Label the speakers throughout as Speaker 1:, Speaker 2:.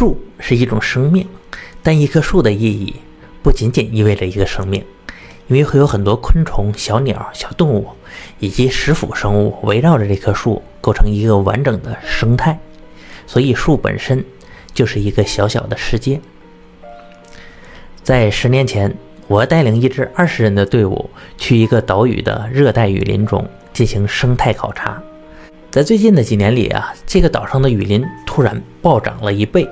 Speaker 1: 树是一种生命，但一棵树的意义不仅仅意味着一个生命，因为会有很多昆虫、小鸟、小动物以及食腐生物围绕着这棵树，构成一个完整的生态。所以，树本身就是一个小小的世界。在十年前，我带领一支二十人的队伍去一个岛屿的热带雨林中进行生态考察。在最近的几年里啊，这个岛上的雨林突然暴涨了一倍，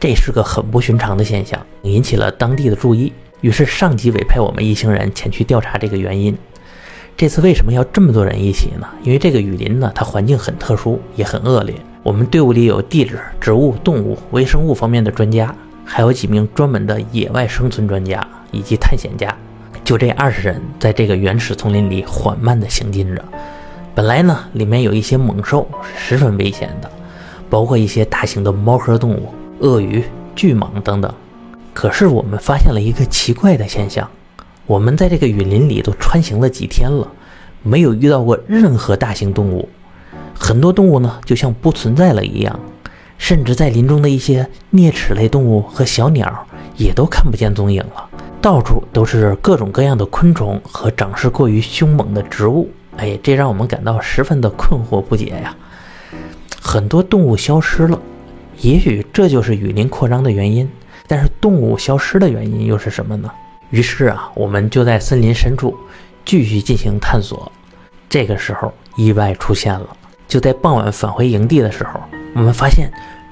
Speaker 1: 这是个很不寻常的现象，引起了当地的注意。于是上级委派我们一行人前去调查这个原因。这次为什么要这么多人一起呢？因为这个雨林呢，它环境很特殊，也很恶劣。我们队伍里有地质、植物、动物、微生物方面的专家，还有几名专门的野外生存专家以及探险家。就这二十人，在这个原始丛林里缓慢地行进着。本来呢，里面有一些猛兽，十分危险的，包括一些大型的猫科动物、鳄鱼、巨蟒等等。可是我们发现了一个奇怪的现象：我们在这个雨林里都穿行了几天了，没有遇到过任何大型动物。很多动物呢，就像不存在了一样，甚至在林中的一些啮齿类动物和小鸟也都看不见踪影了。到处都是各种各样的昆虫和长势过于凶猛的植物。哎，这让我们感到十分的困惑不解呀！很多动物消失了，也许这就是雨林扩张的原因。但是动物消失的原因又是什么呢？于是啊，我们就在森林深处继续进行探索。这个时候，意外出现了。就在傍晚返回营地的时候，我们发现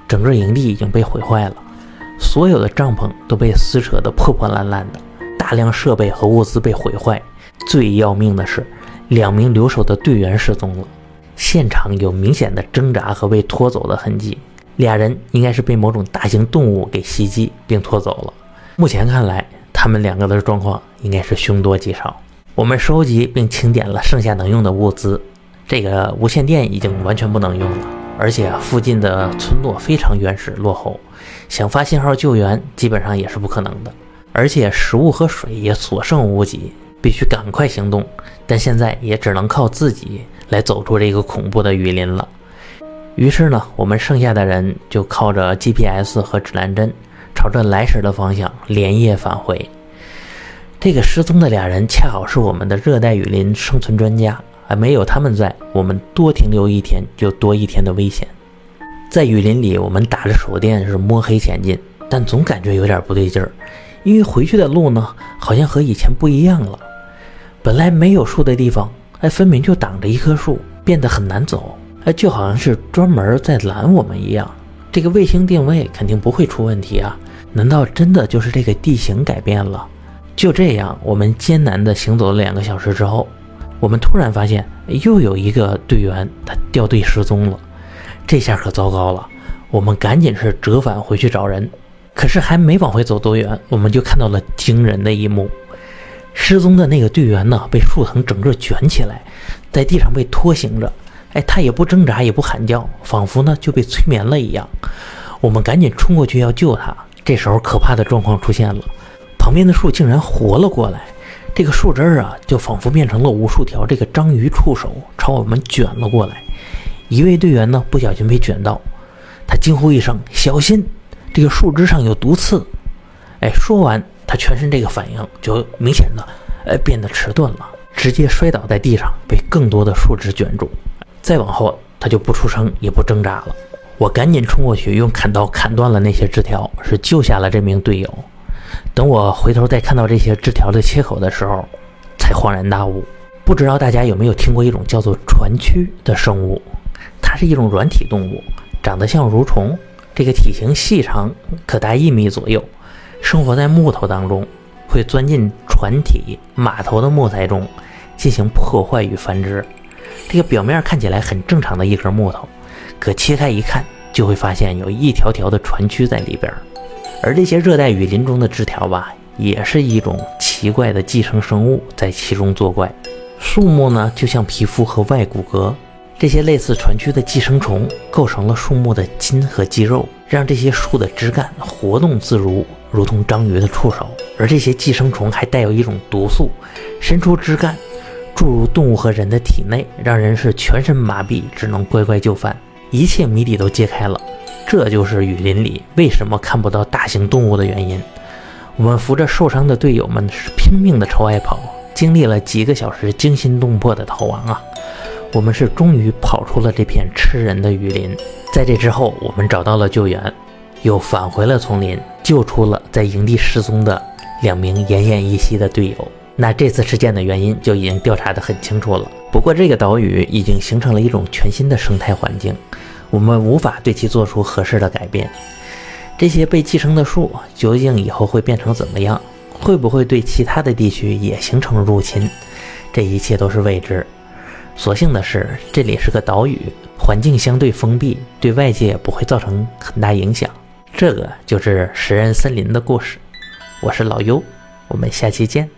Speaker 1: 整个营地已经被毁坏了，所有的帐篷都被撕扯得破破烂烂的，大量设备和物资被毁坏。最要命的是。两名留守的队员失踪了，现场有明显的挣扎和被拖走的痕迹，俩人应该是被某种大型动物给袭击并拖走了。目前看来，他们两个的状况应该是凶多吉少。我们收集并清点了剩下能用的物资，这个无线电已经完全不能用了，而且附近的村落非常原始落后，想发信号救援基本上也是不可能的，而且食物和水也所剩无几。必须赶快行动，但现在也只能靠自己来走出这个恐怖的雨林了。于是呢，我们剩下的人就靠着 GPS 和指南针，朝着来时的方向连夜返回。这个失踪的俩人恰好是我们的热带雨林生存专家，啊，没有他们在，我们多停留一天就多一天的危险。在雨林里，我们打着手电是摸黑前进，但总感觉有点不对劲儿，因为回去的路呢，好像和以前不一样了。本来没有树的地方，哎，分明就挡着一棵树，变得很难走，就好像是专门在拦我们一样。这个卫星定位肯定不会出问题啊？难道真的就是这个地形改变了？就这样，我们艰难地行走了两个小时之后，我们突然发现又有一个队员他掉队失踪了。这下可糟糕了，我们赶紧是折返回去找人。可是还没往回走多远，我们就看到了惊人的一幕。失踪的那个队员呢，被树藤整个卷起来，在地上被拖行着。哎，他也不挣扎，也不喊叫，仿佛呢就被催眠了一样。我们赶紧冲过去要救他。这时候，可怕的状况出现了，旁边的树竟然活了过来。这个树枝儿啊，就仿佛变成了无数条这个章鱼触手，朝我们卷了过来。一位队员呢，不小心被卷到，他惊呼一声：“小心，这个树枝上有毒刺！”哎，说完。他全身这个反应就明显的，呃，变得迟钝了，直接摔倒在地上，被更多的树枝卷住。再往后，他就不出声，也不挣扎了。我赶紧冲过去，用砍刀砍断了那些枝条，是救下了这名队友。等我回头再看到这些枝条的切口的时候，才恍然大悟。不知道大家有没有听过一种叫做船蛆的生物？它是一种软体动物，长得像蠕虫，这个体型细长，可达一米左右。生活在木头当中，会钻进船体、码头的木材中进行破坏与繁殖。这个表面看起来很正常的一根木头，可切开一看，就会发现有一条条的船蛆在里边。而这些热带雨林中的枝条吧，也是一种奇怪的寄生生物在其中作怪。树木呢，就像皮肤和外骨骼。这些类似船蛆的寄生虫构成了树木的筋和肌肉，让这些树的枝干活动自如，如同章鱼的触手。而这些寄生虫还带有一种毒素，伸出枝干，注入动物和人的体内，让人是全身麻痹，只能乖乖就范。一切谜底都揭开了，这就是雨林里为什么看不到大型动物的原因。我们扶着受伤的队友们是拼命的朝外跑，经历了几个小时惊心动魄的逃亡啊！我们是终于跑出了这片吃人的雨林。在这之后，我们找到了救援，又返回了丛林，救出了在营地失踪的两名奄奄一息的队友。那这次事件的原因就已经调查得很清楚了。不过，这个岛屿已经形成了一种全新的生态环境，我们无法对其做出合适的改变。这些被寄生的树究竟以后会变成怎么样？会不会对其他的地区也形成入侵？这一切都是未知。所幸的是，这里是个岛屿，环境相对封闭，对外界不会造成很大影响。这个就是食人森林的故事。我是老优，我们下期见。